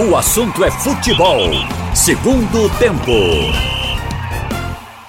O assunto é futebol. Segundo tempo.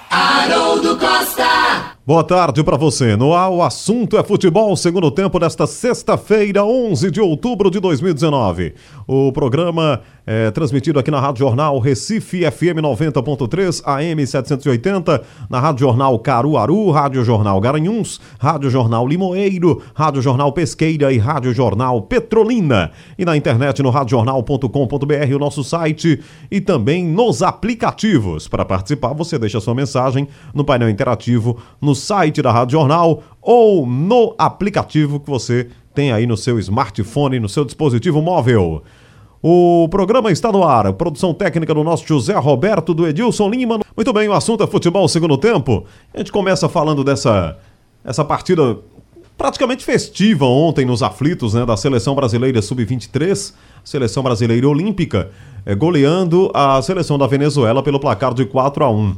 Haroldo Costa. Boa tarde para você. No ar, o assunto é futebol, segundo tempo desta sexta-feira, 11 de outubro de 2019. O programa é transmitido aqui na Rádio Jornal Recife FM 90.3 AM 780, na Rádio Jornal Caruaru, Rádio Jornal Garanhuns, Rádio Jornal Limoeiro, Rádio Jornal Pesqueira e Rádio Jornal Petrolina. E na internet no radiojornal.com.br, o nosso site e também nos aplicativos. Para participar, você deixa sua mensagem no painel interativo no site da Rádio Jornal ou no aplicativo que você tem aí no seu smartphone, no seu dispositivo móvel. O programa está no ar. Produção técnica do nosso José Roberto, do Edilson Lima. Muito bem, o assunto é futebol segundo tempo. A gente começa falando dessa essa partida praticamente festiva ontem nos aflitos né, da seleção brasileira sub-23, seleção brasileira olímpica, é, goleando a seleção da Venezuela pelo placar de 4 a 1.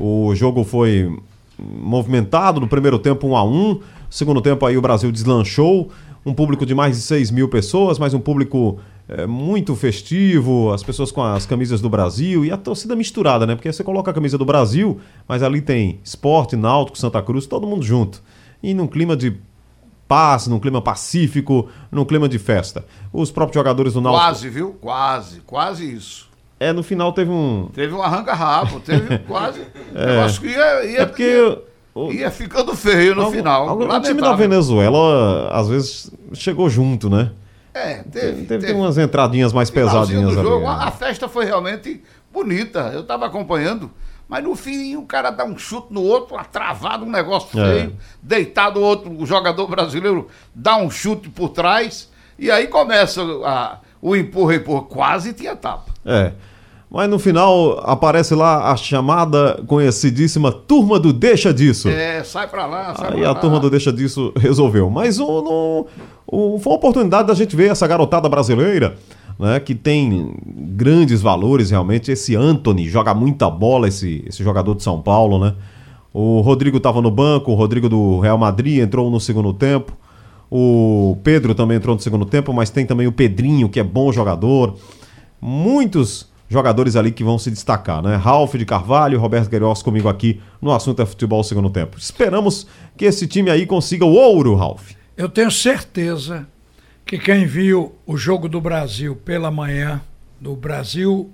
O jogo foi movimentado no primeiro tempo 1 a 1 segundo tempo aí o Brasil deslanchou um público de mais de 6 mil pessoas mas um público é, muito festivo as pessoas com as camisas do Brasil e a torcida misturada né porque você coloca a camisa do Brasil mas ali tem esporte náutico Santa Cruz todo mundo junto e num clima de paz, num clima pacífico, num clima de festa. Os próprios jogadores do Náutico... Quase, viu? Quase, quase isso. É, no final teve um. Teve um arranca-rabo, teve quase. É. Eu acho que ia, ia, É porque. ia, ia ficando feio no Algum- final. algum- o time da Venezuela, às vezes, chegou junto, né? É, Teve, teve. teve, umas entradinhas mais pesadinhas do ali. jogo, né? a, a festa foi realmente bonita. Eu estava acompanhando. Mas no fim o cara dá um chute no outro, travado, um negócio É. feio, deitado o outro, o jogador brasileiro dá um chute por trás, e aí começa a- o empurra, empurra. Quase tinha tapa. É. Mas no final aparece lá a chamada conhecidíssima Turma do Deixa Disso. É, sai pra lá, sai Aí pra a lá. turma do Deixa Disso resolveu. Mas o, no- o- foi uma oportunidade da gente ver essa garotada brasileira, né? Que tem grandes valores realmente. Esse Anthony joga muita bola, esse, esse jogador de São Paulo, né? O Rodrigo estava no banco, o Rodrigo do Real Madrid entrou no segundo tempo. O Pedro também entrou no segundo tempo, mas tem também o Pedrinho, que é bom jogador. Muitos jogadores ali que vão se destacar, né? Ralf de Carvalho, Roberto Queiroz comigo aqui no assunto é futebol segundo tempo. Esperamos que esse time aí consiga o ouro, Ralf. Eu tenho certeza que quem viu o jogo do Brasil pela manhã, do Brasil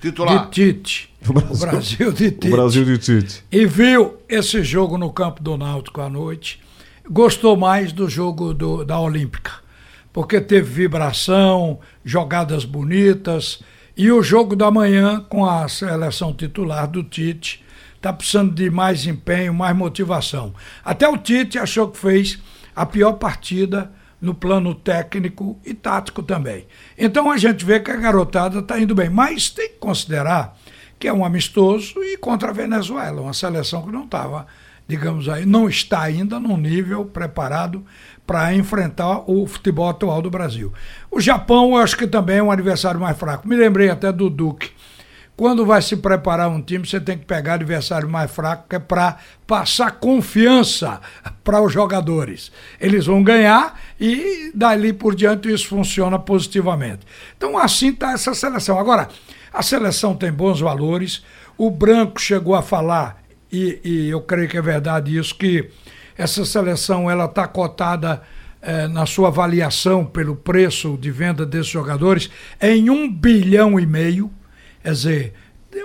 Titular. de Tite, O Brasil- o Brasil de Tite, O Brasil de Tite. e viu esse jogo no campo do Náutico à noite, gostou mais do jogo do- da Olímpica, porque teve vibração, jogadas bonitas, e o jogo da manhã com a seleção titular do Tite está precisando de mais empenho, mais motivação. Até o Tite achou que fez a pior partida no plano técnico e tático também. Então a gente vê que a garotada está indo bem, mas tem que considerar que é um amistoso e contra a Venezuela, uma seleção que não estava, digamos aí, não está ainda num nível preparado para enfrentar o futebol atual do Brasil. O Japão, eu acho que também é um adversário mais fraco. Me lembrei até do Duque. Quando vai se preparar um time, você tem que pegar adversário mais fraco, que é para passar confiança para os jogadores. Eles vão ganhar e dali por diante isso funciona positivamente. Então assim está essa seleção. Agora, a seleção tem bons valores. O Branco chegou a falar, e, e eu creio que é verdade isso, que essa seleção ela está cotada eh, na sua avaliação pelo preço de venda desses jogadores em um bilhão e meio. Quer dizer,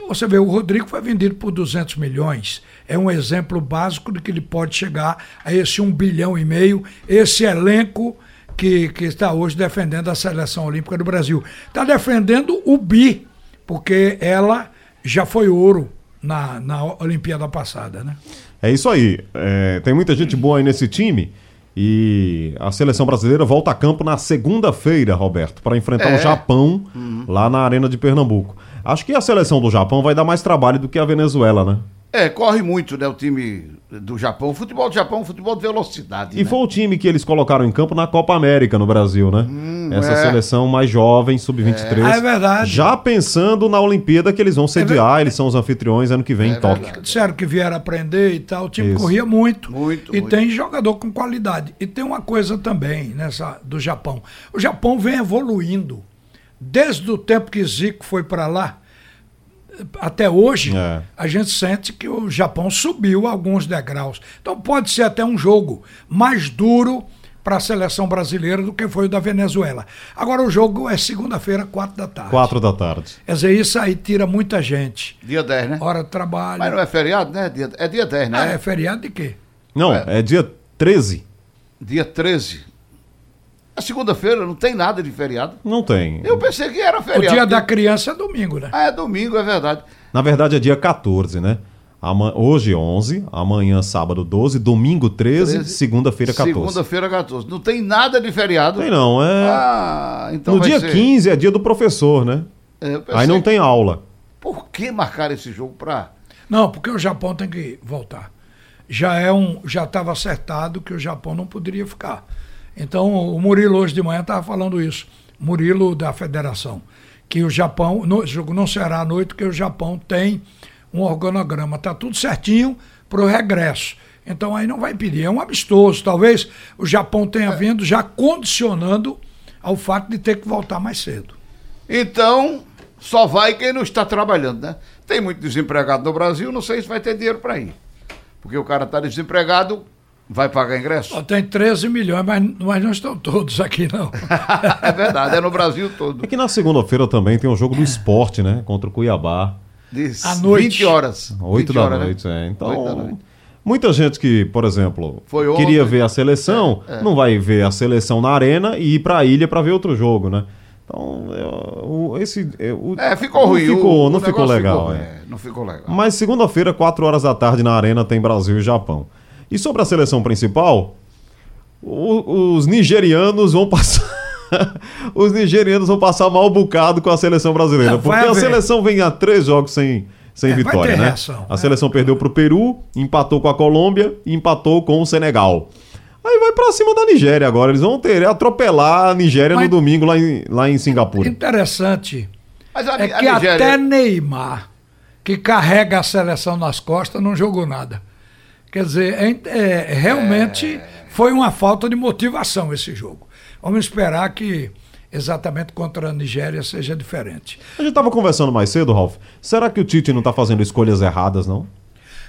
você vê, o Rodrigo foi vendido por 200 milhões. É um exemplo básico de que ele pode chegar a esse um bilhão e meio, esse elenco que, que está hoje defendendo a seleção olímpica do Brasil. Está defendendo o bi, porque ela já foi ouro na, na Olimpíada passada, né? É isso aí. É, tem muita gente boa aí nesse time. E a seleção brasileira volta a campo na segunda-feira, Roberto, para enfrentar o É. Japão lá na Arena de Pernambuco. Acho que a seleção do Japão vai dar mais trabalho do que a Venezuela, né? É, corre muito, né, o time do Japão. O futebol do Japão é um futebol de velocidade. E né? foi o time que eles colocaram em campo na Copa América no Brasil, né? Essa é. seleção mais jovem, sub-23. Ah, é verdade. Já pensando na Olimpíada que eles vão sediar, eles são os anfitriões ano que vem em Tóquio. verdade. Disseram que vieram aprender e tal, o time Isso. corria muito. Muito, E muito. tem jogador com qualidade. E tem uma coisa também nessa do Japão. O Japão vem evoluindo desde o tempo que Zico foi para lá, até hoje, É. a gente sente que o Japão subiu alguns degraus. Então pode ser até um jogo mais duro para a seleção brasileira do que foi o da Venezuela. Agora o jogo é segunda-feira, quatro da tarde. Quatro da tarde. Quer dizer, isso aí tira muita gente. Dia 10, né? Hora de trabalho. Mas não é feriado, né? É dia 10, Ah, né? é feriado de quê? Não, é, dia 13. Dia 13. A segunda-feira não tem nada de feriado. Não tem. Eu pensei que era O feriado. dia da criança é domingo, né? Ah, é domingo, é verdade. Na verdade é dia 14, né? Hoje 11, amanhã sábado 12, domingo 13, 13, segunda-feira 14. Segunda-feira 14. Não tem nada de feriado. Tem não, é... Ah, então no vai dia ser- 15 é dia do professor, né? É, Aí não tem aula. Por que marcar esse jogo pra. Não, porque o Japão tem que voltar. Já é um, já estava acertado que o Japão não poderia ficar. Então o Murilo hoje de manhã estava falando isso. Murilo da Federação, que o Japão, no, não será à noite, porque o Japão tem um organograma, tá tudo certinho para o regresso. Então aí não vai impedir, é um amistoso. Talvez o Japão tenha vindo já condicionando ao fato de ter que voltar mais cedo. Então, só vai quem não está trabalhando, né? Tem muito desempregado no Brasil, não sei se vai ter dinheiro para ir. Porque o cara está desempregado, vai pagar ingresso. Só tem 13 milhões, mas, mas não estão todos aqui, não. é verdade, é no Brasil todo. É que na segunda-feira também tem o jogo do esporte, né? Contra o Cuiabá. De À noite. 20 horas. 8 20 da horas, né? noite, é. Então, da noite. muita gente que, por exemplo, Foi queria ver a seleção, É, é. não vai ver a seleção na arena e ir pra ilha pra ver outro jogo, né? Então, é, o- esse. é, o- É, ficou não ruim. Ficou, o- não o ficou legal, ficou- é. é, Não ficou legal. Mas segunda-feira, 4 horas da tarde, na arena tem Brasil e Japão. E sobre a seleção principal, o- os nigerianos vão passar. os nigerianos vão passar mal bocado com a seleção brasileira. Não, vai porque a seleção vem a três jogos sem, sem É, vai vitória, ter né? reação, a é. seleção perdeu pro Peru, empatou com a Colômbia e empatou com o Senegal. Aí vai pra cima da Nigéria agora. Eles vão ter atropelar a Nigéria Mas- no domingo lá em, lá em Singapura. Interessante Mas a, é a que Nigéria. até Neymar, que carrega a seleção nas costas, não jogou nada. Quer dizer, é, é, realmente foi uma falta de motivação esse jogo. Vamos esperar que exatamente contra a Nigéria seja diferente. A gente tava conversando mais cedo, Ralf. Será que o Tite não tá fazendo escolhas erradas, não?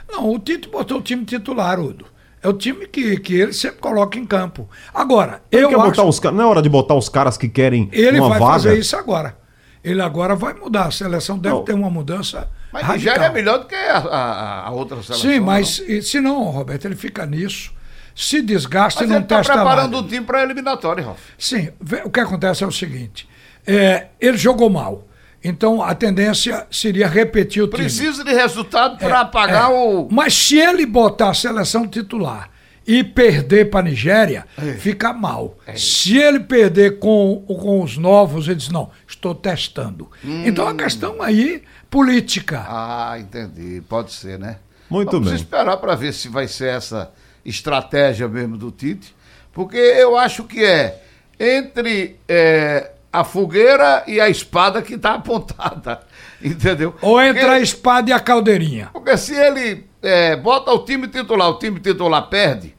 Não, o Tite botou o time titular, Udo. É o time que, que ele sempre coloca em campo. Agora, Ele eu quer acho botar os Não é hora de botar os caras que querem ele uma vai vaga? fazer isso agora. Ele agora vai mudar. A seleção deve Não. ter uma mudança Mas radical. Nigéria é melhor do que a, a- a outra seleção. Sim, não. mas e se não, Roberto, ele fica nisso, se desgasta Mas e não ele está testa preparando nada. o time para a eliminatória, Ralf. Sim, o que acontece é o seguinte: é, ele jogou mal. Então a tendência seria repetir o time. Precisa de resultado para É, pagar é. o. Mas se ele botar a seleção titular e perder para a Nigéria, fica mal. Se ele perder com, com os novos, ele diz: não, estou testando. Então a questão aí, política. Ah, entendi. Pode ser, né? Muito Vamos bem. esperar para ver se vai ser essa estratégia mesmo do Tite. Porque eu acho que é entre é, a fogueira e a espada que está apontada. Entendeu? Ou entre Porque- a espada e a caldeirinha. Porque se ele é, bota o time titular, o time titular perde,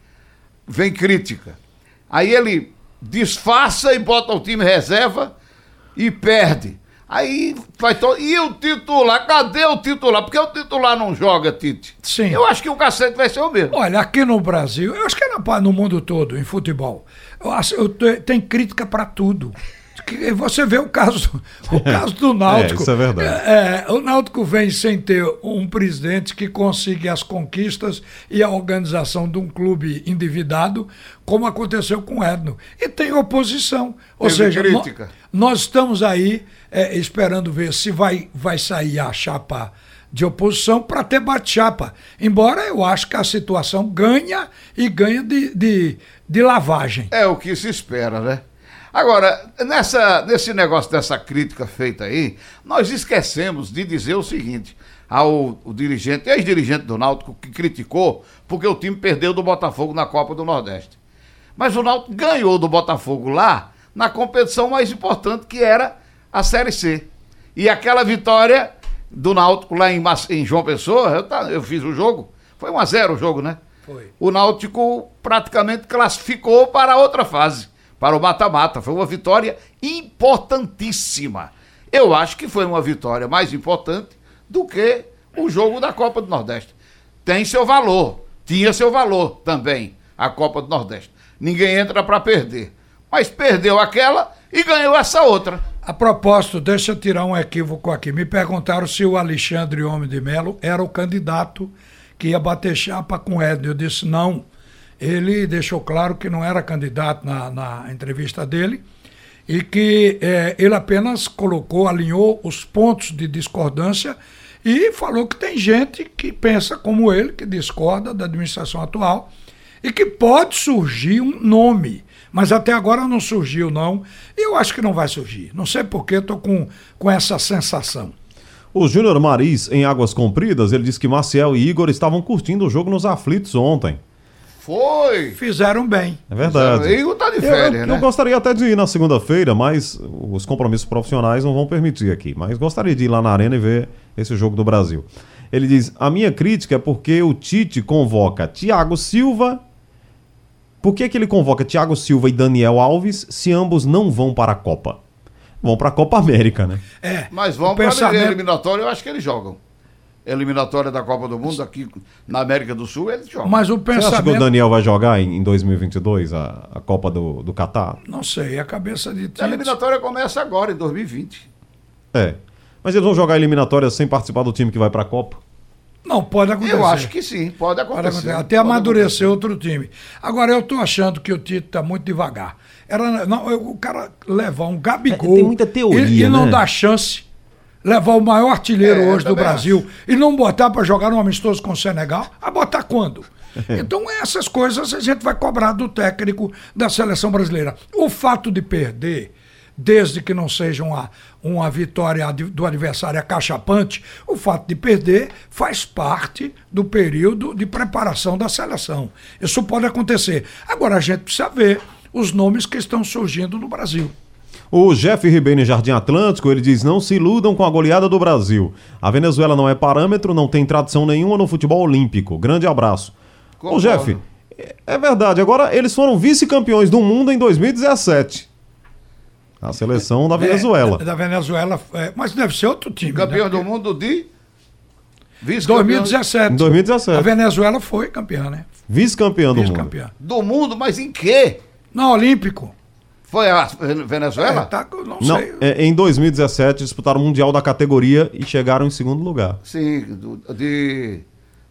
vem crítica. Aí ele disfarça e bota o time reserva e perde. Aí vai todo. E o titular? Cadê o titular? Porque o titular não joga, Tite. Sim. Eu acho que o cacete vai ser o mesmo. Olha, aqui no Brasil, eu acho que é no mundo todo, em futebol, eu eu te- tem crítica para tudo. Que Você vê o caso, o caso do Náutico. É, isso é verdade. É, o Náutico vem sem ter um presidente que consiga as conquistas e a organização de um clube endividado, como aconteceu com o Edno. E tem oposição. Ou Teve seja, crítica. nós estamos aí é, esperando ver se vai, vai sair a chapa de oposição para ter bate-chapa. Embora eu acho que a situação ganha e ganha de, de, de lavagem. É o que se espera, né? Agora, nessa, nesse negócio dessa crítica feita aí, nós esquecemos de dizer o seguinte ao o dirigente, ex-dirigente do Náutico, que criticou porque o time perdeu do Botafogo na Copa do Nordeste. Mas o Náutico ganhou do Botafogo lá na competição mais importante que era a Série C. E aquela vitória do Náutico lá em, em João Pessoa, eu, eu fiz o jogo, foi 1 a 0 o jogo, né? Foi. o Náutico praticamente classificou para a outra fase, para o mata-mata. Foi uma vitória importantíssima. Eu acho que foi uma vitória mais importante do que o jogo da Copa do Nordeste. Tem seu valor, tinha seu valor também a Copa do Nordeste. Ninguém entra para perder. Mas perdeu aquela e ganhou essa outra. A propósito, deixa eu tirar um equívoco aqui. Me perguntaram se o Alexandre Homem de Melo era o candidato que ia bater chapa com o Edno. Eu disse não. Ele deixou claro que não era candidato na, na entrevista dele e que é, ele apenas colocou, alinhou os pontos de discordância e falou que tem gente que pensa como ele, que discorda da administração atual e que pode surgir um nome. Mas até agora não surgiu, não. E eu acho que não vai surgir. Não sei porquê, estou com, com essa sensação. O Júnior Maris, em Águas Compridas, ele disse que Maciel e Igor estavam curtindo o jogo nos aflitos ontem. Foi! Fizeram bem. É verdade. O Igor tá de Eu, férias, eu né? gostaria até de ir na segunda-feira, mas os compromissos profissionais não vão permitir aqui. Mas gostaria de ir lá na arena e ver esse jogo do Brasil. Ele diz: a minha crítica é porque o Tite convoca Thiago Silva. Por que, que ele convoca Thiago Silva e Daniel Alves se ambos não vão para a Copa? Vão para a Copa América, né? É. Mas vamos o para a pensamento... eliminatória, eu acho que eles jogam. Eliminatória da Copa do Mundo aqui na América do Sul, eles jogam. Mas o Você acha que o pensamento. Daniel vai jogar em, em 2022 a, a Copa do, do Catar? Não sei, a cabeça de A Tite. eliminatória começa agora, em 2020. É. Mas eles vão jogar a eliminatória sem participar do time que vai para a Copa? Não, pode acontecer. Eu acho que sim, pode Pode acontecer. acontecer. Até Pode amadurecer outro time. Agora, eu estou achando que o Tite está muito devagar. Era, não, o cara levar um Gabigol. É, tem muita teoria, E, e não né? dar chance. Levar o maior artilheiro É, hoje do Brasil e não botar para jogar um amistoso com o Senegal, a botar quando? Então, essas coisas a gente vai cobrar do técnico da seleção brasileira. O fato de perder, desde que não seja uma, uma vitória do adversário acachapante, o fato de perder faz parte do período de preparação da seleção. Isso pode acontecer. Agora, a gente precisa ver os nomes que estão surgindo no Brasil. O Jeff Ribeiro em Jardim Atlântico, ele diz: não se iludam com a goleada do Brasil. A Venezuela não é parâmetro, não tem tradição nenhuma no futebol olímpico. Grande abraço. Ô Concordo. Jeff, é- é verdade. Agora, eles foram vice-campeões do mundo em 2017. A seleção da Venezuela. É, da Venezuela, é, mas deve ser outro time. Campeão né? do mundo de. Vice-campeão 2017. Em 2017. A Venezuela foi campeã, né? Vice-campeão do mundo. Vice-campeã. do mundo, mas em quê? No Olímpico. Foi a Venezuela? É, tá, não, Não, sei. é, em 2017 disputaram o Mundial da categoria e chegaram em segundo lugar. Sim, do- de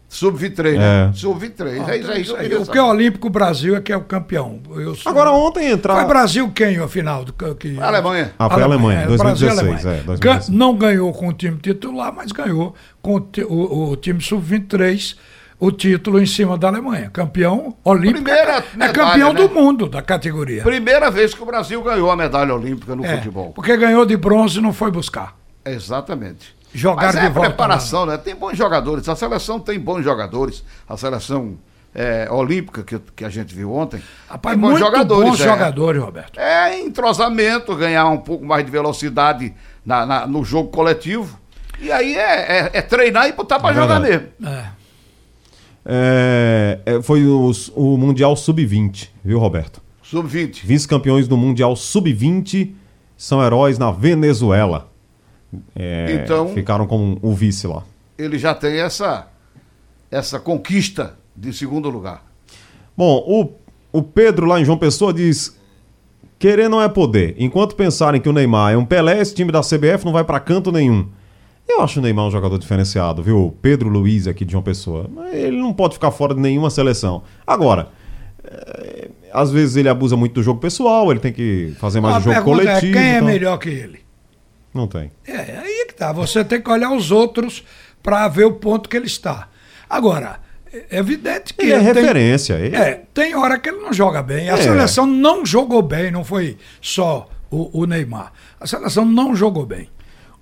Sub-23, É. né? Sub-23, Ah, é isso aí. que eu queria o que é. Olímpico Brasil é que é o campeão. Eu sou- Agora, ontem Foi entrar. Brasil quem, afinal? Do, que, A Alemanha. Ah, foi a Alemanha, é, 2016. Brasil e Alemanha. é, 2016. Gan- não ganhou com o time titular, mas ganhou com o, o- o time sub-23 o título em cima da Alemanha. Campeão olímpico. Primeira é, é medalha, campeão né? do mundo da categoria. Primeira vez que o Brasil ganhou a medalha olímpica no É, futebol. Porque ganhou de bronze e não foi buscar. Exatamente. Jogaram Mas é de a volta. preparação, né? Tem bons jogadores. A seleção tem bons jogadores. A seleção é, olímpica que, que a gente viu ontem. Rapaz, tem bons muito jogadores. bons é. jogadores, Roberto. É entrosamento, ganhar um pouco mais de velocidade na- na- no jogo coletivo. E aí é, é- é treinar e botar pra É jogar verdade. mesmo. É. É, é, foi os- o Mundial Sub-20, viu, Roberto? Sub-20. Vice-campeões do Mundial Sub-20 são heróis na Venezuela. É, Então- Ficaram com o vice lá. Ele já tem essa, essa conquista de segundo lugar. Bom, o, o Pedro lá em João Pessoa diz: querer não é poder. Enquanto pensarem que o Neymar é um Pelé, esse time da CBF não vai pra canto nenhum. Eu acho o Neymar um jogador diferenciado, viu? Pedro Luiz aqui de João Pessoa. Ele não pode ficar fora de nenhuma seleção. Agora, é, às vezes ele abusa muito do jogo pessoal, ele tem que fazer mais o jogo pergunta coletivo. é quem é então- melhor que ele? Não tem. É, aí é que tá. Você tem que olhar os outros para ver o ponto que ele está. Agora, é evidente que Ele é tem- referência. Ele- É, tem hora que ele não joga bem. A É. seleção não jogou bem, não foi só o, o Neymar. A seleção não jogou bem.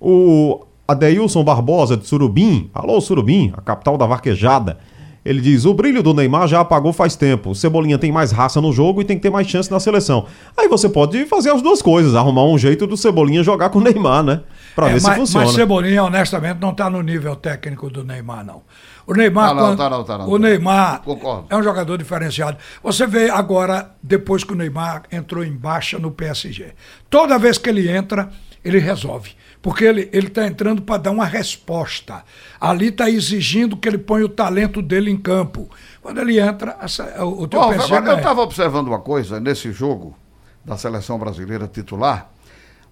O Adeilson Barbosa de Surubim, alô Surubim, a capital da vaquejada. Ele diz: o brilho do Neymar já apagou faz tempo. O Cebolinha tem mais raça no jogo e tem que ter mais chance na seleção. Aí você pode fazer as duas coisas, arrumar um jeito do Cebolinha jogar com o Neymar, né? Pra É, ver se mas, funciona. mas Cebolinha, honestamente, não está no nível técnico do Neymar, não. O Neymar, Tá não, quando- tá não, tá não. o Neymar Concordo. é um jogador diferenciado. Você vê agora, depois que o Neymar entrou em baixa no PSG. Toda vez que ele entra, ele resolve. Porque ele está entrando para dar uma resposta. Ali está exigindo que ele ponha o talento dele em campo. Quando ele entra, essa- o, teu PSG agora, eu ganha. estava observando uma coisa nesse jogo da seleção brasileira titular.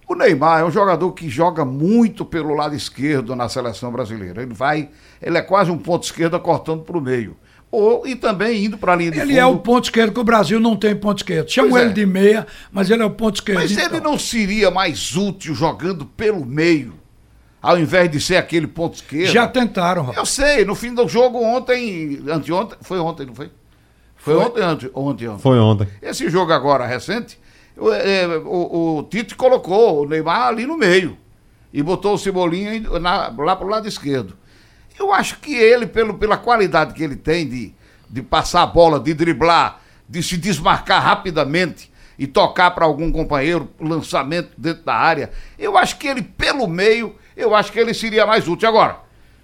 O Neymar é um jogador que joga muito pelo lado esquerdo na seleção brasileira. Ele vai, ele é quase um ponto esquerda cortando para o meio. Ou, e também indo para a linha de Ele fundo. é o ponto esquerdo, que o Brasil não tem ponto esquerdo. Chamam é. ele de meia, mas ele é o ponto esquerdo. Mas Então, ele não seria mais útil jogando pelo meio, ao invés de ser aquele ponto esquerdo? Já tentaram, rapaz. Eu sei, no fim do jogo ontem, anteontem, foi ontem, não foi? Foi, Foi. ontem, ante, ontem, ontem. Foi ontem. Esse jogo agora recente, o, é, o, o Tite colocou o Neymar ali no meio e botou o Cebolinha na- lá pro lado esquerdo. Eu acho que ele, pelo, pela qualidade que ele tem de, de passar a bola, de driblar, de se desmarcar rapidamente e tocar para algum companheiro, lançamento dentro da área, eu acho que ele, pelo meio, eu acho que ele seria mais útil. Agora,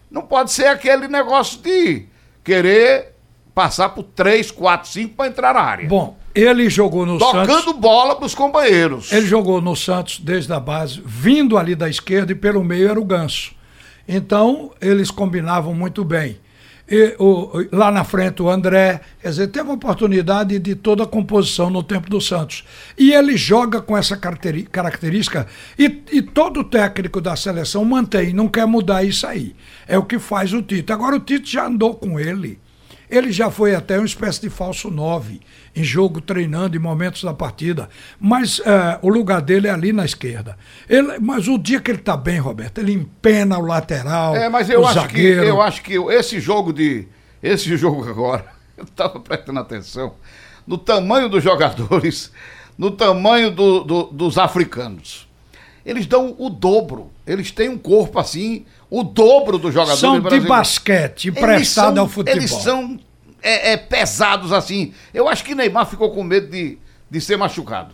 não pode ser aquele negócio de querer passar por 3, 4, 5 para entrar na área Bom, ele jogou no Santos. tocando bola para os companheiros. Ele jogou no Santos desde a base, vindo ali da esquerda e pelo meio era o Ganso. Então, eles combinavam muito bem. E, o- lá na frente o André, quer dizer, teve uma oportunidade de toda a composição no tempo do Santos. E ele joga com essa característica e, e todo técnico da seleção mantém, não quer mudar isso aí. É o que faz o Tite. Agora o Tite já andou com ele. Ele já foi até uma espécie de falso 9 em jogo, treinando em momentos da partida. Mas eh, o lugar dele é ali na esquerda. Ele, mas o dia que ele está bem, Roberto, ele empena o lateral. É, mas eu o acho, zagueiro. que, eu acho que esse jogo de. Esse jogo agora, eu estava prestando atenção no tamanho dos jogadores, no tamanho do- do- dos africanos. Eles dão o dobro. Eles têm um corpo assim, o dobro dos jogadores São de basquete, emprestado ao futebol. Eles são é, é, pesados assim. Eu acho que Neymar ficou com medo de, de ser machucado.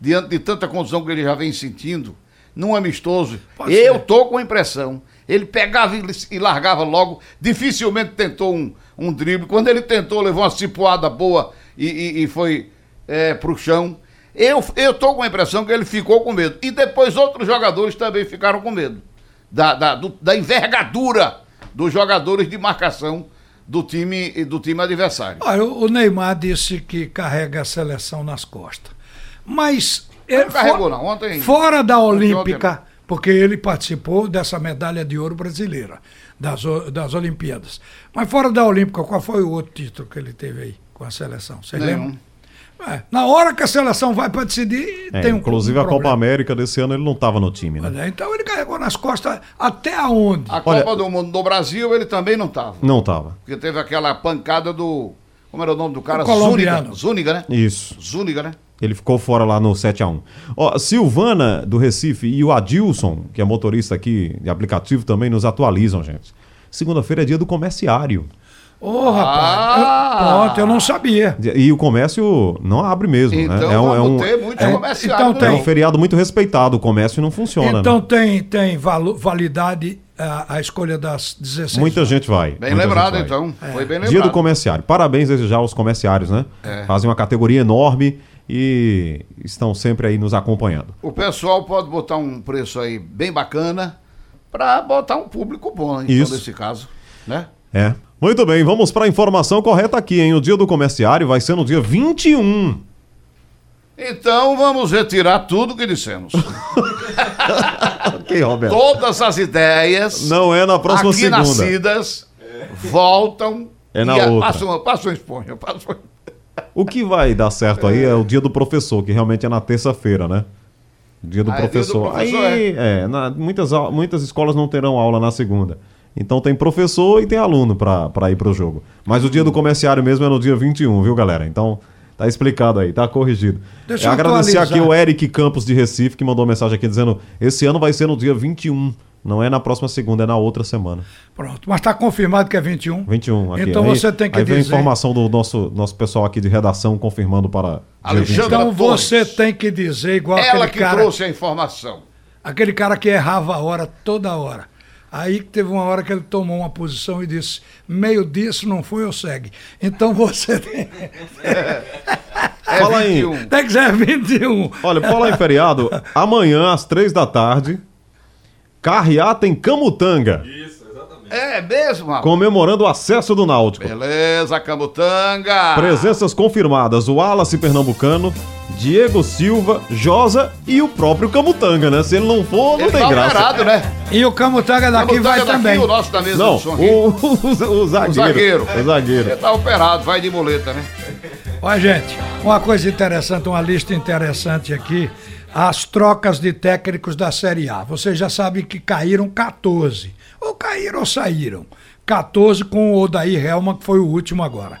Diante de tanta condição que ele já vem sentindo, num amistoso. Pode eu ser. tô com a impressão. Ele pegava e, largava logo. Dificilmente tentou um, um drible. Quando ele tentou, levou uma cipuada boa e, e- e foi é, pro chão. Eu, eu tô com a impressão que ele ficou com medo. E depois outros jogadores também ficaram com medo. Da, da, do- da envergadura dos jogadores de marcação do time, do time adversário. Olha, o Neymar disse que carrega a seleção nas costas. Mas. ele carregou, fo- não. Ontem- Fora da Olímpica, porque ele participou dessa medalha de ouro brasileira, das, das Olimpíadas. Mas fora da Olímpica, qual foi o outro título que ele teve aí com a seleção? Você lembra? É, na hora que a seleção vai para decidir, É, tem um inclusive um a Copa. América desse ano ele não estava no time, né? Olha, Então ele carregou nas costas até aonde? A Olha- Copa do Mundo do Brasil ele também não estava. Não estava. Porque teve aquela pancada do. Como era o nome do cara? O colombiano. Zúñiga, né? Isso. Zúñiga, né? Ele ficou fora lá no 7x1. Ó, Silvana do Recife e o Adilson, que é motorista aqui de aplicativo, também nos atualizam, gente. Segunda-feira é dia do comerciário. Ô, rapaz, Ah! eu, pronto, eu não sabia. E o comércio não abre mesmo, Então né? É um, é um, muito é, comerciário. então né? é tem. um feriado muito respeitado. O comércio não funciona, Então né? tem, tem valo- validade a, a escolha das 16 Muita gente vai. Bem lembrado, vai. então. Foi bem lembrado. Dia do comerciário. Parabéns desde já aos comerciários, né? É. Fazem uma categoria enorme e estão sempre aí nos acompanhando. O pessoal pode botar um preço aí bem bacana para botar um público bom, então, Isso. nesse caso, né? É. Muito bem, vamos para a informação correta aqui, hein? O dia do comerciário vai ser no dia 21. Então vamos retirar tudo que dissemos. Ok, Roberto. Todas as ideias Não é na próxima aqui segunda. nascidas voltam É na a- outra. passam, passam a esponja. Passam... O que vai dar certo aí é o dia do professor, que realmente é na terça-feira, né? Dia do Ah, é dia do professor. professor, aí, é, na- muitas, muitas escolas não terão aula na segunda. Então tem professor e tem aluno para ir pro jogo. Mas o dia do comerciário mesmo é no dia 21, viu, galera? Então tá explicado aí, tá corrigido. Deixa eu agradecer atualizar. aqui o Eric Campos de Recife, que mandou mensagem aqui dizendo: esse ano vai ser no dia 21. Não é na próxima segunda, é na outra semana. Pronto, mas está confirmado que é 21. 21 aqui. Então Aí- você tem que aí vem a dizer. informação do nosso, nosso pessoal aqui de redação confirmando para Alexandre 21. Então você tem que dizer igual Ela aquele que cara, trouxe a informação. aquele cara que errava a hora toda hora. Aí que teve uma hora que ele tomou uma posição e disse: meio disso não foi ou segue. Então você tem, É Fala aí. 21. tem que ser 21. Olha, falar em feriado, amanhã às três da tarde, carreata em Camutanga, É mesmo, rapaz. comemorando o acesso do Náutico. Beleza, Camutanga. Presenças confirmadas: o Wallace Pernambucano, Diego Silva, Josa e o próprio Camutanga, né? Se ele não for, não Ele tem tá graça. operado, né? E o Camutanga daqui Camutanga vai daqui, também. o nosso da mesa Não, o, o, o zagueiro. zagueiro. O zagueiro. Ele tá operado, vai de muleta, né? Olha, gente, uma coisa interessante, uma lista interessante aqui. As trocas de técnicos da Série A. Vocês já sabem que caíram 14. Ou caíram ou saíram. 14 com o Odair Helman, que foi o último agora.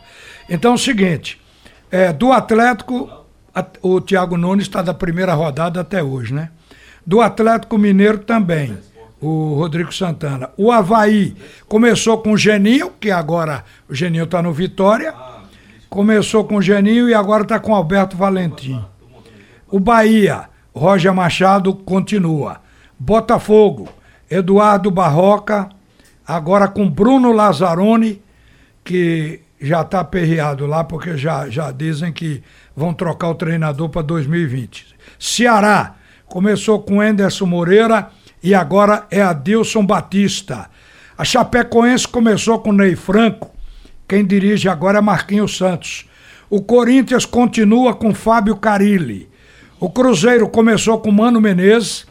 Então é o seguinte: é, do Atlético, a- o Thiago Nunes está da primeira rodada até hoje, né? Do Atlético Mineiro também, o Rodrigo Santana. O Havaí começou com o Geninho, que agora o Geninho está no Vitória. Começou com o Geninho e agora está com o Alberto Valentim. O Bahia, Roger Machado continua. Botafogo, Eduardo Barroca, agora com Bruno Lazzaroni, que já está aperreado lá, porque já, já dizem que vão trocar o treinador para 2020. Ceará, começou com Enderson Moreira e agora é Adilson Batista. A Chapecoense começou com Ney Franco, quem dirige agora é Marquinhos Santos. O Corinthians continua com Fábio Carilli. O Cruzeiro começou com Mano Menezes,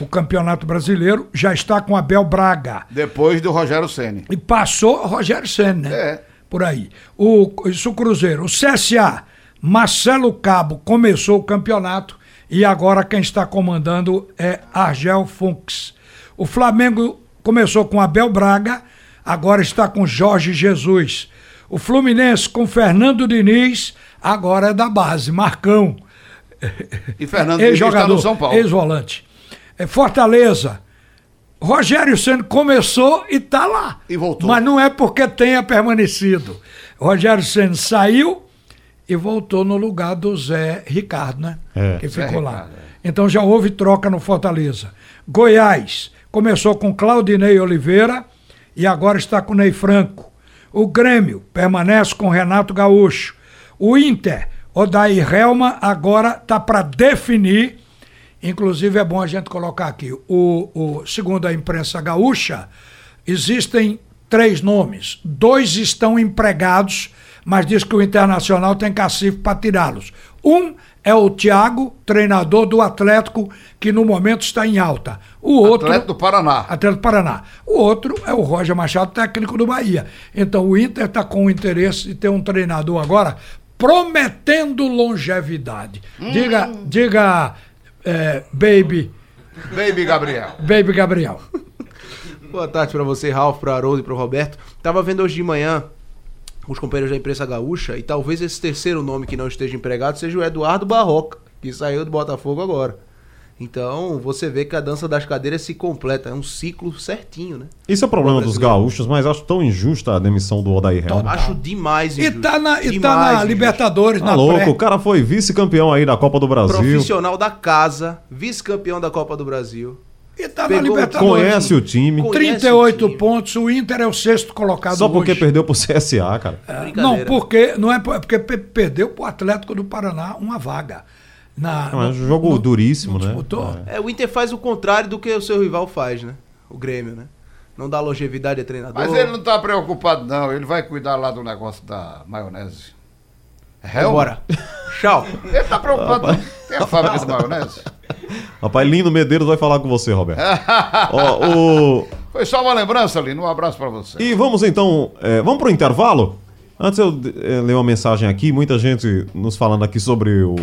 o Campeonato Brasileiro, já está com Abel Braga. Depois do Rogério Ceni. E passou o Rogério Senna, né? É. Por aí. O, isso o Cruzeiro. O CSA, Marcelo Cabo começou o campeonato e agora quem está comandando é Argel Funks. O Flamengo começou com Abel Braga, agora está com Jorge Jesus. O Fluminense com Fernando Diniz, agora é da base, Marcão. E Fernando Diniz está no São Paulo. ex-volante. É, Fortaleza. Rogério Senna começou e tá lá. E voltou. Mas não é porque tenha permanecido. Rogério Senna saiu e voltou no lugar do Zé Ricardo, né? É. Que Zé ficou lá. Ricardo, Então já houve troca no Fortaleza. Goiás começou com Claudinei Oliveira e agora está com Ney Franco. O Grêmio permanece com Renato Gaúcho. O Inter, Odair Helma, agora está para definir. Inclusive é bom a gente colocar aqui. O, o, segundo a imprensa gaúcha, existem três nomes. Dois estão empregados, mas diz que o Internacional tem cacife para tirá-los. Um é o Thiago, treinador do Atlético, que no momento está em alta. O outro. Atlético do Paraná. Atlético do Paraná. O outro é o Roger Machado, técnico do Bahia. Então o Inter está com o interesse de ter um treinador agora prometendo longevidade. Diga, diga, é, baby, Baby Gabriel. baby Gabriel. Boa tarde pra você, Ralf, pro Haroldo e pro Roberto. Tava vendo hoje de manhã os companheiros da imprensa gaúcha e talvez esse terceiro nome que não esteja empregado seja o Eduardo Barroca, que saiu do Botafogo agora. Então, você vê que a dança das cadeiras se completa, é um ciclo certinho, né? Isso é problema dos gaúchos, mas acho tão injusta a demissão do Odair Helma. Acho demais E injusto. tá na, e tá na injusto. Libertadores, Tá na louco, pré. o cara foi vice-campeão aí da Copa do Brasil. Profissional da casa, vice-campeão da Copa do Brasil. E tá na Pegou- Libertadores. Conhece o time. Conhece 38 o time. pontos, o Inter é o sexto colocado Só porque hoje. perdeu pro CSA, cara. É. Não, porque não é por- porque pe- perdeu pro Atlético do Paraná uma vaga. Na, Não, é um no- jogo no- duríssimo, não né? disputou? É, o Inter faz o contrário do que o seu rival faz, né? O Grêmio, né? Não dá longevidade a treinador. Mas ele não tá preocupado, não. Ele vai cuidar lá do negócio da maionese. É Helma? Bora. Tchau. Ele tá preocupado. Tem a fábrica de maionese? Rapaz, Lindo Medeiros vai falar com você, Roberto. Ó, o... Foi só uma lembrança, Lino. Um abraço pra você. E vamos então, é, vamos pro intervalo? Antes eu é, ler uma mensagem aqui, muita gente nos falando aqui sobre o,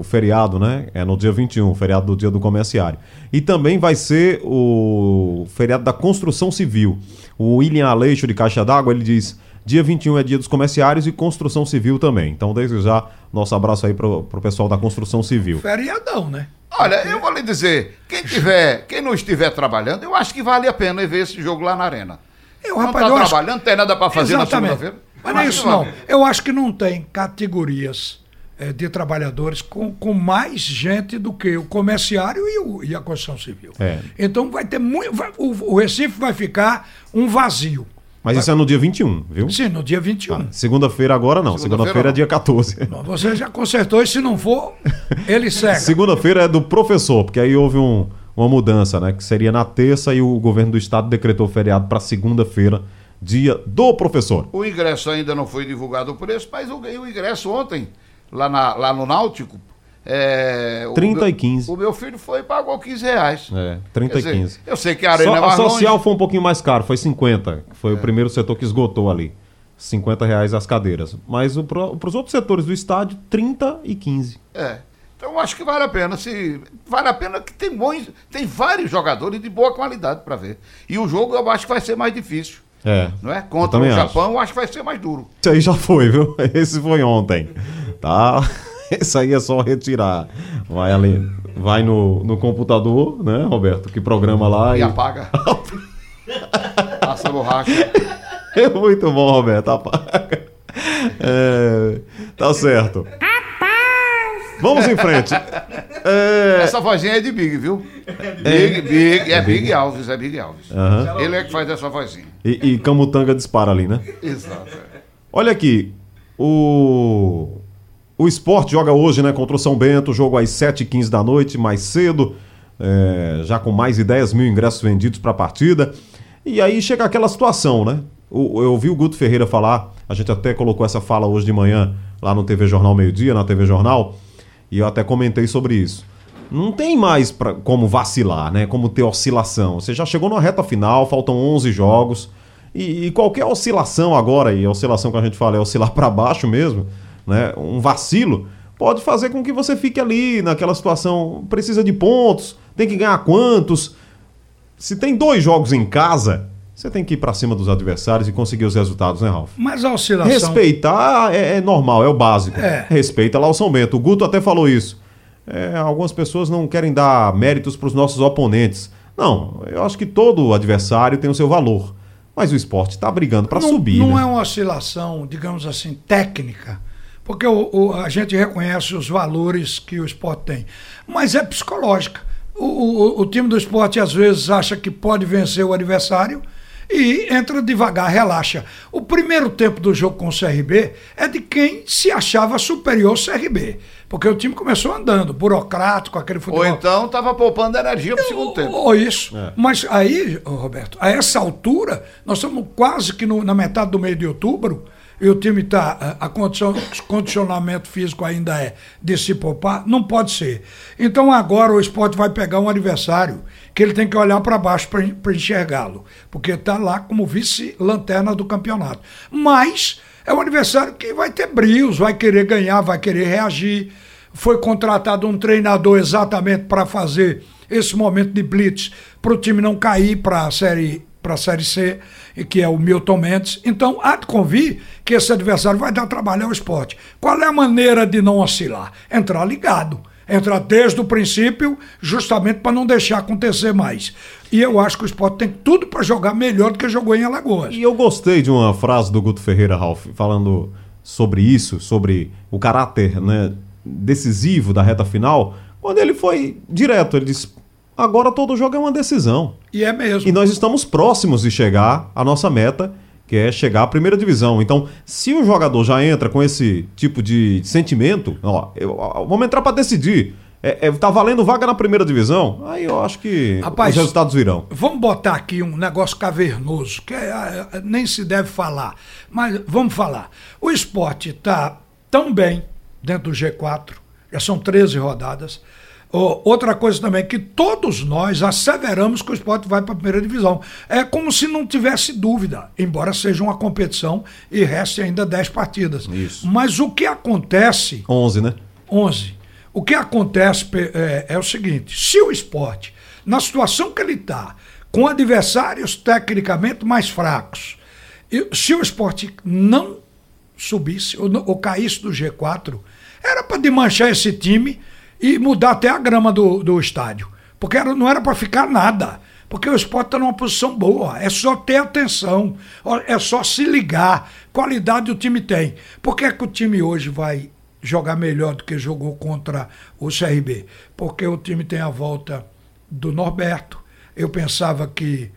o feriado, né? É no dia 21, o feriado do dia do comerciário. E também vai ser o feriado da construção civil. O William Aleixo de Caixa d'Água, ele diz: dia 21 é dia dos comerciários e construção civil também. Então, desde já, nosso abraço aí pro, pro pessoal da construção civil. Feriadão, né? Olha, eu vou lhe dizer, quem tiver, quem não estiver trabalhando, eu acho que vale a pena ver esse jogo lá na arena. Eu, não rapaz, tá eu acho- trabalhando, não tem nada pra fazer Exatamente. na segunda-feira. Mas Eu não é acho isso que não. Eu acho que não tem categorias eh, de trabalhadores com, com mais gente do que o comerciário e, o- e a construção civil. É. Então vai ter muito. vai- o, o Recife vai ficar um vazio. Mas isso é no dia 21, viu? Sim, no dia 21. Ah, Segunda-feira agora não. Segunda-feira Segunda-feira é não. dia 14. Você já consertou e se não for, ele segue. Segunda-feira é do professor, porque aí houve um- uma mudança, né? Que seria na terça e o governo do estado decretou feriado para segunda-feira, dia do professor. O ingresso ainda não foi divulgado o preço, mas eu ganhei o ingresso ontem, lá, na- lá no Náutico. É, o 30 meu- e 15. O meu filho foi e pagou 15 reais. É, 30 Quer e dizer, 15. Eu sei que a arena Só- é a social longe. foi um pouquinho mais caro, foi 50. que Foi o primeiro setor que esgotou ali. 50 reais as cadeiras. Mas para os outros setores do estádio, 30 e 15. É. Então acho que vale a pena. Se, vale a pena que tem, bons, tem vários jogadores de boa qualidade para ver. E o jogo eu acho que vai ser mais difícil. É. Não é? Contra o acho. Japão, eu acho que vai ser mais duro. Esse aí já foi, viu? Esse foi ontem. Tá? Esse aí é só retirar. Vai ali, vai no, no computador, né, Roberto? Que programa lá E e. apaga. Passa a borracha. É muito bom, Roberto. Apaga. É, tá certo. Vamos em frente. É, Essa vozinha é de Big, viu? Big, Big, é Big Alves, é Big Alves. aham. Ele é que faz essa vozinha. E, e Camutanga dispara ali, né? Exato. é. Olha aqui, o o esporte joga hoje, né, contra o São Bento, jogo às 7h15 da noite, mais cedo, é, já com mais de 10 mil ingressos vendidos para a partida. E aí chega aquela situação, né? O- eu vi o Guto Ferreira falar, a gente até colocou essa fala hoje de manhã lá no TV Jornal Meio Dia, na TV Jornal, e eu até comentei sobre isso. Não tem mais pra, como vacilar, né? Como ter oscilação. Você já chegou na reta final, faltam 11 jogos. E, e qualquer oscilação agora, e a oscilação que a gente fala é oscilar para baixo mesmo, né? Um vacilo, pode fazer com que você fique ali naquela situação. Precisa de pontos, tem que ganhar quantos. Se tem dois jogos em casa, você tem que ir para cima dos adversários e conseguir os resultados, né, Ralf? Mas a oscilação. Respeitar é, é normal, é o básico. É. Respeita lá o São Bento. O Guto até falou isso. É, algumas pessoas não querem dar méritos para os nossos oponentes. Não, eu acho que todo adversário tem o seu valor. Mas o esporte está brigando para subir. Não né? é uma oscilação, digamos assim, técnica, porque o- o- a gente reconhece os valores que o esporte tem, mas é psicológica. O, o- o time do esporte às vezes acha que pode vencer o adversário e entra devagar, relaxa. O primeiro tempo do jogo com o CRB é de quem se achava superior ao CRB, porque o time começou andando, burocrático, aquele futebol. Ou então tava poupando energia pro segundo tempo. Ou isso. Mas aí, Roberto, a essa altura, nós estamos quase que no- na metade do mês de outubro, e o time está. A condição, condicionamento físico ainda é de se poupar, não pode ser. Então agora o esporte vai pegar um adversário que ele tem que olhar para baixo para enxergá-lo, porque está lá como vice-lanterna do campeonato. Mas é um adversário que vai ter brios, vai querer ganhar, vai querer reagir. Foi contratado um treinador exatamente para fazer esse momento de blitz para o time não cair para a série para a série C, que é o Milton Mendes. Então, há de convir que esse adversário vai dar trabalho ao esporte. Qual é a maneira de não oscilar? Entrar ligado. Entrar desde o princípio, justamente para não deixar acontecer mais. E eu acho que o esporte tem tudo para jogar melhor do que jogou em Alagoas. E eu gostei de uma frase do Guto Ferreira, Ralf, falando sobre isso, sobre o caráter né, decisivo da reta final, quando ele foi direto. Ele disse: agora todo jogo é uma decisão. E é mesmo. E nós estamos próximos de chegar à nossa meta, que é chegar à primeira divisão. Então, se o jogador já entra com esse tipo de sentimento, ó, eu- ó, vamos entrar para decidir. É, é, tá valendo vaga na primeira divisão? Aí eu acho que Rapaz, os resultados virão. Vamos botar aqui um negócio cavernoso, que é, é, nem se deve falar, mas vamos falar. O esporte está tão bem dentro do G4, já são 13 rodadas. Outra coisa também, que todos nós asseveramos que o esporte vai para a primeira divisão. É como se não tivesse dúvida, embora seja uma competição e reste ainda 10 partidas. Isso. Mas o que acontece 11, né? 11. O que acontece é, é o seguinte: se o esporte, na situação que ele está, com adversários tecnicamente mais fracos, se o esporte não subisse ou, ou caísse do G4, era para desmanchar esse time e mudar até a grama do, do estádio. Porque era- não era para ficar nada. Porque o esporte está numa posição boa. É só ter atenção. É só se ligar. Qualidade o time tem. Por que, é que o time hoje vai jogar melhor do que jogou contra o CRB, porque o time tem a volta do Norberto. Eu pensava que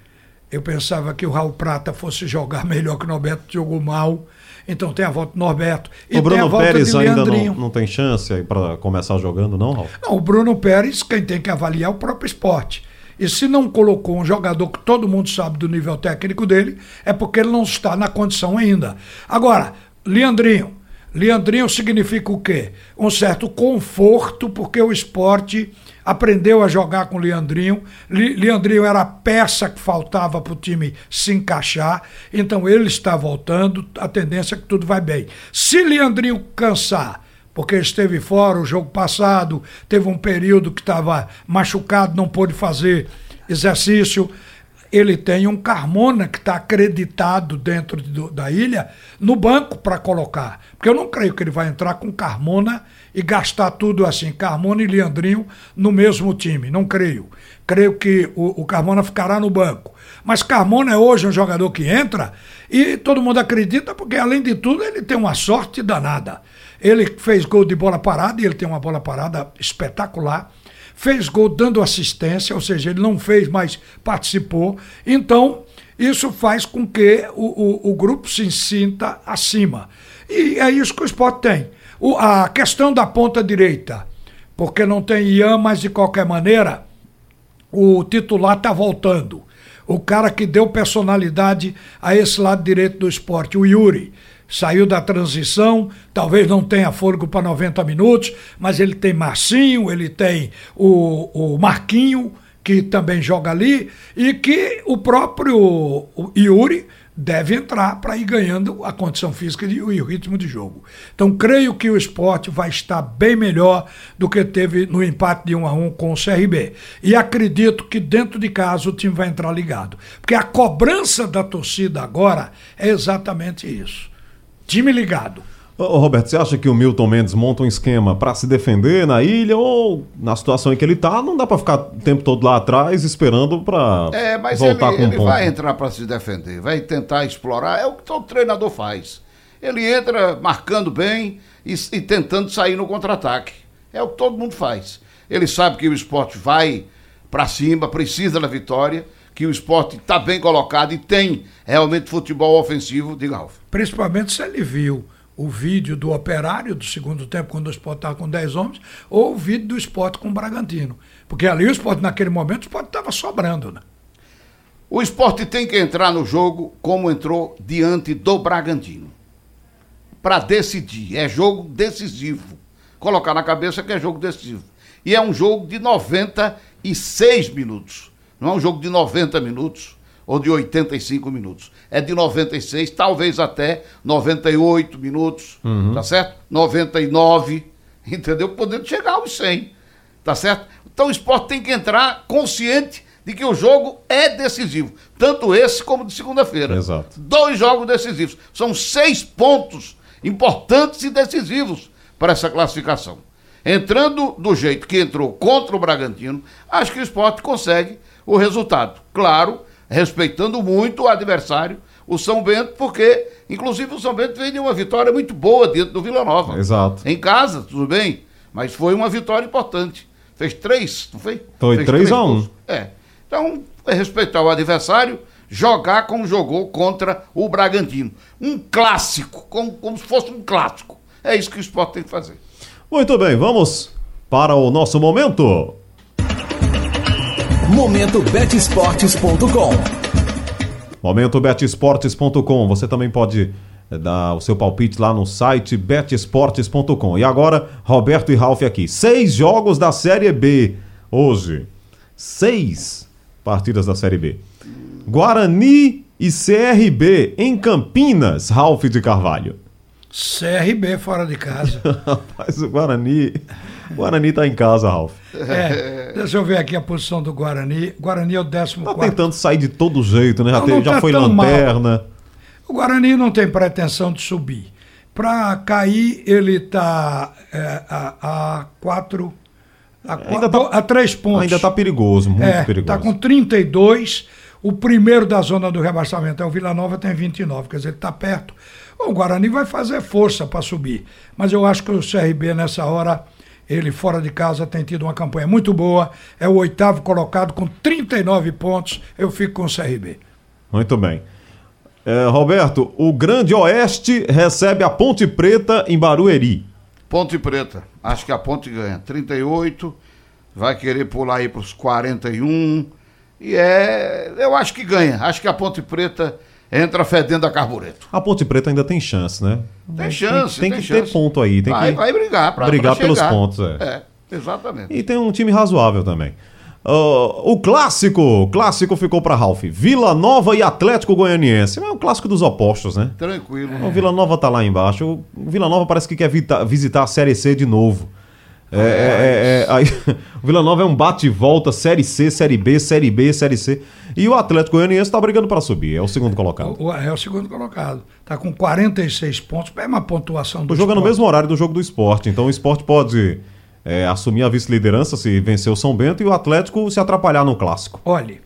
eu pensava que o Raul Prata fosse jogar melhor que o Norberto, jogou mal. Então tem a volta do Norberto. E o Bruno Pérez ainda não, não tem chance para começar jogando, não, Raul? Não, o Bruno Pérez, quem tem que avaliar é o próprio esporte. E se não colocou um jogador que todo mundo sabe do nível técnico dele, é porque ele não está na condição ainda. Agora, Leandrinho. Leandrinho significa o quê? Um certo conforto, porque o esporte aprendeu a jogar com Leandrinho. Leandrinho era a peça que faltava para o time se encaixar. Então ele está voltando, a tendência é que tudo vai bem. Se Leandrinho cansar, porque esteve fora o jogo passado, teve um período que estava machucado, não pôde fazer exercício. Ele tem um Carmona que está acreditado dentro do, da ilha no banco para colocar. Porque eu não creio que ele vai entrar com Carmona e gastar tudo assim, Carmona e Leandrinho no mesmo time. Não creio. Creio que o, o Carmona ficará no banco. Mas Carmona é hoje um jogador que entra e todo mundo acredita, porque além de tudo ele tem uma sorte danada. Ele fez gol de bola parada e ele tem uma bola parada espetacular. Fez gol dando assistência, ou seja, ele não fez, mas participou. Então, isso faz com que o, o, o grupo se sinta acima. E é isso que o esporte tem. O, a questão da ponta direita, porque não tem Ian, mas de qualquer maneira, o titular está voltando. O cara que deu personalidade a esse lado direito do esporte, o Yuri saiu da transição, talvez não tenha fôlego para 90 minutos, mas ele tem Marcinho, ele tem o, o Marquinho, que também joga ali, e que o próprio Yuri deve entrar para ir ganhando a condição física e o ritmo de jogo. Então, creio que o esporte vai estar bem melhor do que teve no empate de 1 a 1 com o CRB. E acredito que dentro de casa o time vai entrar ligado. Porque a cobrança da torcida agora é exatamente isso time ligado. Ô, Roberto, você acha que o Milton Mendes monta um esquema para se defender na ilha ou na situação em que ele tá, não dá para ficar o tempo todo lá atrás esperando para é, mas voltar ele, com ele ponto. vai entrar para se defender, vai tentar explorar, é o que todo treinador faz. Ele entra marcando bem e, e tentando sair no contra-ataque. É o que todo mundo faz. Ele sabe que o esporte vai para cima, precisa da vitória que o esporte está bem colocado e tem realmente futebol ofensivo, diga Ralf. Principalmente se ele viu o vídeo do operário do segundo tempo, quando o esporte estava com 10 homens, ou o vídeo do esporte com o Bragantino. Porque ali o esporte, naquele momento, o esporte estava sobrando, né? O esporte tem que entrar no jogo como entrou diante do Bragantino. Para decidir. É jogo decisivo. Colocar na cabeça que é jogo decisivo. E é um jogo de 96 minutos. Não é um jogo de 90 minutos ou de 85 minutos. É de 96, talvez até 98 minutos, uhum. tá certo? 99, entendeu? Podendo chegar aos 100, tá certo? Então o esporte tem que entrar consciente de que o jogo é decisivo. Tanto esse como de segunda-feira. Exato. Dois jogos decisivos. São seis pontos importantes e decisivos para essa classificação. Entrando do jeito que entrou contra o Bragantino, acho que o esporte consegue o resultado. Claro, respeitando muito o adversário, o São Bento, porque, inclusive, o São Bento veio de uma vitória muito boa dentro do Vila Nova. Exato. Em casa, tudo bem, mas foi uma vitória importante. Fez três, não foi? Foi Fez 3 a 1 um. É. Então, é respeitar o adversário, jogar como jogou contra o Bragantino. Um clássico, como, como se fosse um clássico. É isso que o esporte tem que fazer. Muito bem, vamos para o nosso momento. Momento Betesportes.com Momento Betesportes.com. Você também pode eh, dar o seu palpite lá no site betesportes.com. E agora, Roberto e Ralf aqui. Seis jogos da Série B hoje. Seis partidas da Série B. Guarani e CRB em Campinas, Ralf de Carvalho. CRB fora de casa. Rapaz, o Guarani. O Guarani tá em casa, Ralf. É, deixa eu ver aqui a posição do Guarani. Guarani é o 14. Tá tentando sair de todo jeito, né? Já, não, não já tá foi lanterna. O Guarani não tem pretensão de subir. Para cair, ele tá é, a, a quatro. A, quatro, tá, a três pontos. Ainda tá perigoso, muito é, perigoso. Tá com 32. O primeiro da zona do rebaixamento é o Vila Nova, tem 29, quer dizer, ele está perto. Bom, o Guarani vai fazer força para subir. Mas eu acho que o CRB nessa hora, ele fora de casa tem tido uma campanha muito boa. É o oitavo colocado com 39 pontos. Eu fico com o CRB. Muito bem. É, Roberto, o Grande Oeste recebe a Ponte Preta em Barueri. Ponte Preta. Acho que a Ponte ganha. 38. Vai querer pular aí para os 41. E é. Eu acho que ganha. Acho que a Ponte Preta entra fedendo a carbureto. A Ponte Preta ainda tem chance, né? Tem chance. Tem, tem que chance. ter ponto aí. Tem vai, que vai brigar pra, brigar pra pelos pontos. É. É, exatamente. E tem um time razoável também. Ah, o clássico, o clássico ficou para Ralph. Vila Nova e Atlético Goianiense. É um clássico dos opostos, né? Tranquilo. O Vila Nova tá lá embaixo. O Vila Nova parece que quer visitar a Série C de novo. É, é, é, é, aí, o Vila Nova é um bate e volta, Série C, Série B, Série B, Série C. E o Atlético Goianiense tá brigando para subir, é o segundo colocado. O- É o segundo colocado. Está com 46 pontos. É uma pontuação do é no mesmo horário do jogo do esporte, então o esporte pode é, assumir a vice-liderança se vencer o São Bento e o Atlético se atrapalhar no clássico. Olhe,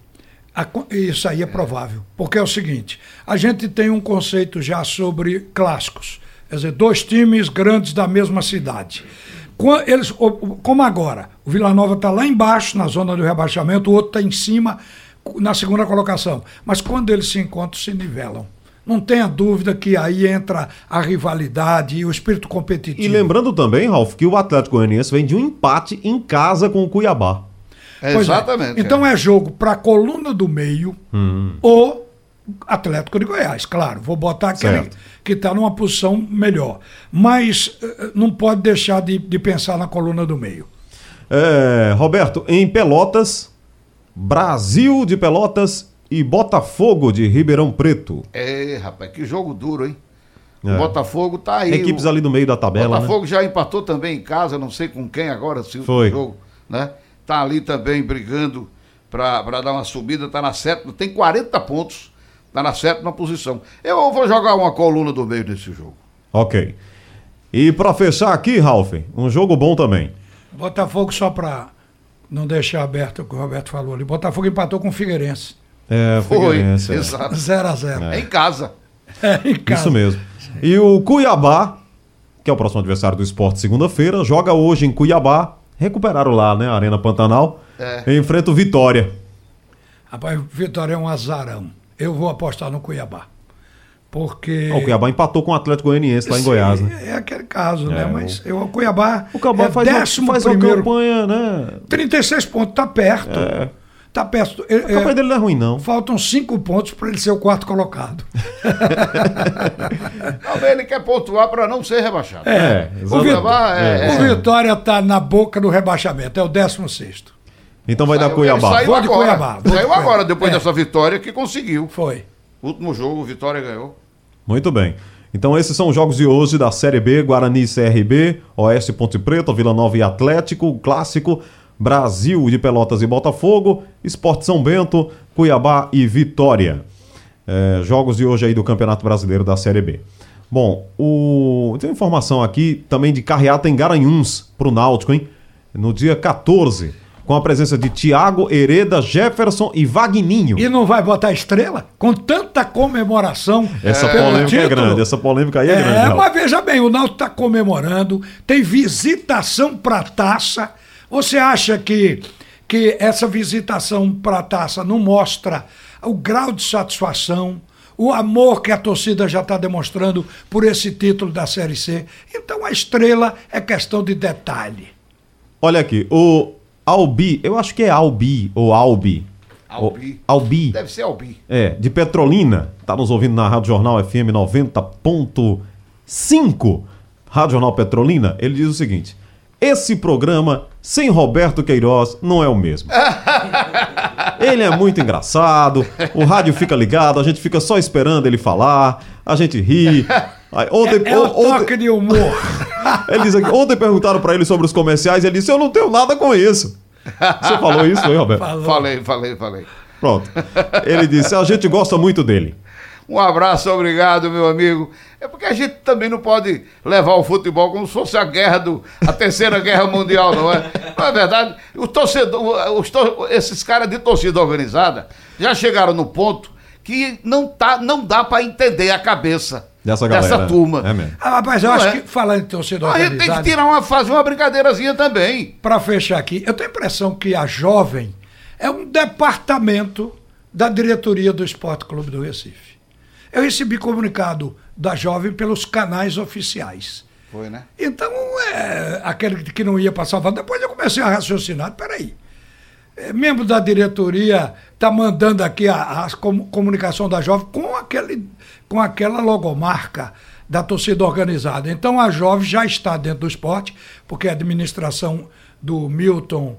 a isso aí é provável. Porque é o seguinte: a gente tem um conceito já sobre clássicos. Quer dizer, dois times grandes da mesma cidade. Eles, como agora, o Vila Nova está lá embaixo, na zona do rebaixamento, o outro está em cima, na segunda colocação. Mas quando eles se encontram, se nivelam. Não tenha dúvida que aí entra a rivalidade e o espírito competitivo. E lembrando também, Ralf, que o Atlético Goianiense vem de um empate em casa com o Cuiabá. Pois é. Exatamente. Então é. é jogo para a coluna do meio ou Atlético de Goiás, claro. Vou botar aquele Certo. que está numa posição melhor. Mas eh, não pode deixar de, de pensar na coluna do meio. É, Roberto, em Pelotas, Brasil de Pelotas e Botafogo de Ribeirão Preto. É, rapaz, que jogo duro, hein? É. O Botafogo tá aí. Equipes o... ali no meio da tabela, né? Botafogo já empatou também em casa, não sei com quem agora, se Foi. o jogo, né? Tá ali também brigando pra pra dar uma subida, tá na sétima, tem 40 pontos, tá na sétima posição. Eu vou jogar uma coluna do meio nesse jogo. Ok. E pra fechar aqui, Ralf, um jogo bom também. Botafogo, só para não deixar aberto o que o Roberto falou ali. Botafogo empatou com o Figueirense. É, Foi, Figueirense, é. exato. 0 a 0 É. em casa. É, em casa. Isso mesmo. E o Cuiabá, que é o próximo adversário do esporte segunda-feira, joga hoje em Cuiabá. Recuperaram lá, né? A Arena Pantanal. É. Enfrenta o Vitória. Rapaz, o Vitória é um azarão. Eu vou apostar no Cuiabá. Porque. O Cuiabá empatou com o Atlético Goianiense lá em Sim, Goiás, né? É aquele caso, É, né? Mas eu, o Cuiabá. O Cuiabá é faz, uma, décimo faz uma primeiro. campanha, né? 36 pontos, tá perto. É. Tá perto. É, A campanha é, dele não é ruim, não. faltam cinco pontos para ele ser o quarto colocado. Também ele quer pontuar para não ser rebaixado. É, o, exatamente. Vi- Cuiabá é- o Vitória tá na boca do rebaixamento, é o 16. Então vai dar Saiu- Cuiabá. ele Saiu Vou de agora, Cuiabá, vou de saiu Cuiabá. agora, depois É. dessa vitória que conseguiu. Foi. Último jogo, Vitória ganhou. Muito bem. Então esses são os jogos de hoje da Série B, Guarani e CRB, Oeste Ponte Preta, Vila Nova e Atlético, Clássico, Brasil de Pelotas e Botafogo, Esporte São Bento, Cuiabá e Vitória. É, jogos de hoje aí do Campeonato Brasileiro da Série B. Bom, o... tem informação aqui também de carreata em Garanhuns pro Náutico, hein? No dia 14, com a presença de Thiago, Hereda, Jefferson e Vagninho. E não vai botar estrela? Com tanta comemoração. Essa polêmica é título. grande, essa polêmica aí é, grande. É, mas veja bem, o Náutico está comemorando, tem visitação para taça. Você acha que, que essa visitação para taça não mostra o grau de satisfação, o amor que a torcida já está demonstrando por esse título da Série C? Então a estrela é questão de detalhe. Olha aqui, o Albi, eu acho que é Albi ou Albi. Albi. Albi. Deve ser Albi. É, de Petrolina. Tá nos ouvindo na Rádio Jornal FM 90.5. Rádio Jornal Petrolina. Ele diz o seguinte: esse programa sem Roberto Queiroz não é o mesmo. Ele é muito engraçado, o rádio fica ligado, a gente fica só esperando ele falar, a gente ri. Aí, ontem, É o o- ontem- toque de humor. ele diz aqui, ontem perguntaram pra ele sobre os comerciais e ele disse: Eu não tenho nada com isso. Você falou isso, foi, Roberto? Falou. Falei, falei, falei. Pronto. Ele disse: A gente gosta muito dele. Um abraço, obrigado, meu amigo. É porque a gente também não pode levar o futebol como se fosse a guerra do. a terceira guerra mundial, não é? Não é verdade? O torcedor, os tor- esses caras de torcida organizada já chegaram no ponto que não, tá, não dá para entender a cabeça. Dessa galera. turma. É mesmo. Ah, rapaz, eu Não acho é? que, falando em torcida A gente tem que tirar uma, fazer uma brincadeirazinha também. para fechar aqui, eu tenho a impressão que a Jovem é um departamento da diretoria do Esporte Clube do Recife. Eu recebi comunicado da Jovem pelos canais oficiais. Foi, né? Então, é, aquele que não ia para Salvador, depois eu comecei a raciocinar, peraí, é, membro da diretoria está mandando aqui a, a com- comunicação da Jovem com, aquele, com aquela logomarca da torcida organizada. Então a Jovem já está dentro do esporte, porque a administração do Milton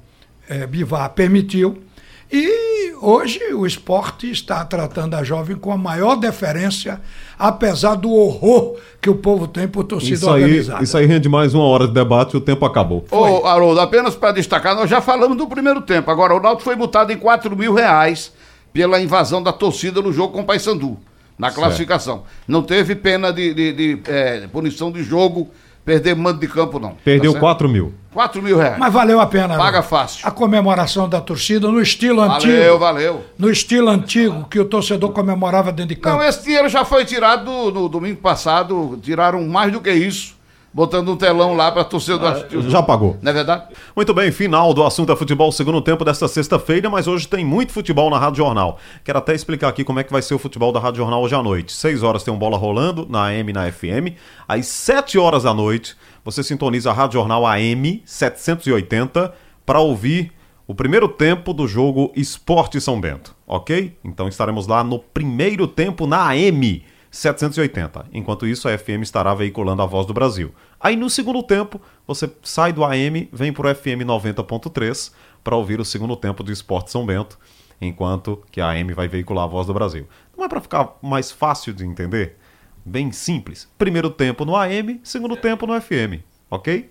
eh, Bivar permitiu. E hoje o esporte está tratando a jovem com a maior deferência, apesar do horror que o povo tem por torcida Isso aí, organizada. isso aí rende mais uma hora de debate e o tempo acabou. Ô, Haroldo, apenas para destacar, nós já falamos do primeiro tempo. Agora, o Náutico foi multado em 4 mil reais pela invasão da torcida no jogo com o Paysandu, na classificação. Não teve pena de, de- de, eh, punição de jogo, perder mando de campo, não. Perdeu Tá certo? 4 mil. 4 mil reais. Mas valeu a pena. Paga né? fácil. A comemoração da torcida no estilo Valeu, antigo. valeu. No estilo antigo que o torcedor comemorava dentro de campo. Não, esse dinheiro já foi tirado do- no domingo passado, tiraram mais do que isso, botando um telão lá para torcedor jogo. Já pagou. Não é verdade? Muito bem, final do assunto é futebol, segundo tempo desta sexta-feira, mas hoje tem muito futebol na Rádio Jornal. Quero até explicar aqui como é que vai ser o futebol da Rádio Jornal hoje à noite. 6 horas tem um bola rolando na AM e na FM. Às 7 horas da noite, você sintoniza a Rádio Jornal AM 780 para ouvir o primeiro tempo do jogo Esporte São Bento, ok? Então estaremos lá no primeiro tempo na AM 780. Enquanto isso, a FM estará veiculando a voz do Brasil. Aí no segundo tempo, você sai do AM, vem para o FM 90.3 para ouvir o segundo tempo do Esporte São Bento, enquanto que a AM vai veicular a voz do Brasil. Não é para ficar mais fácil de entender? Bem simples. Primeiro tempo no AM, segundo tempo no FM, ok?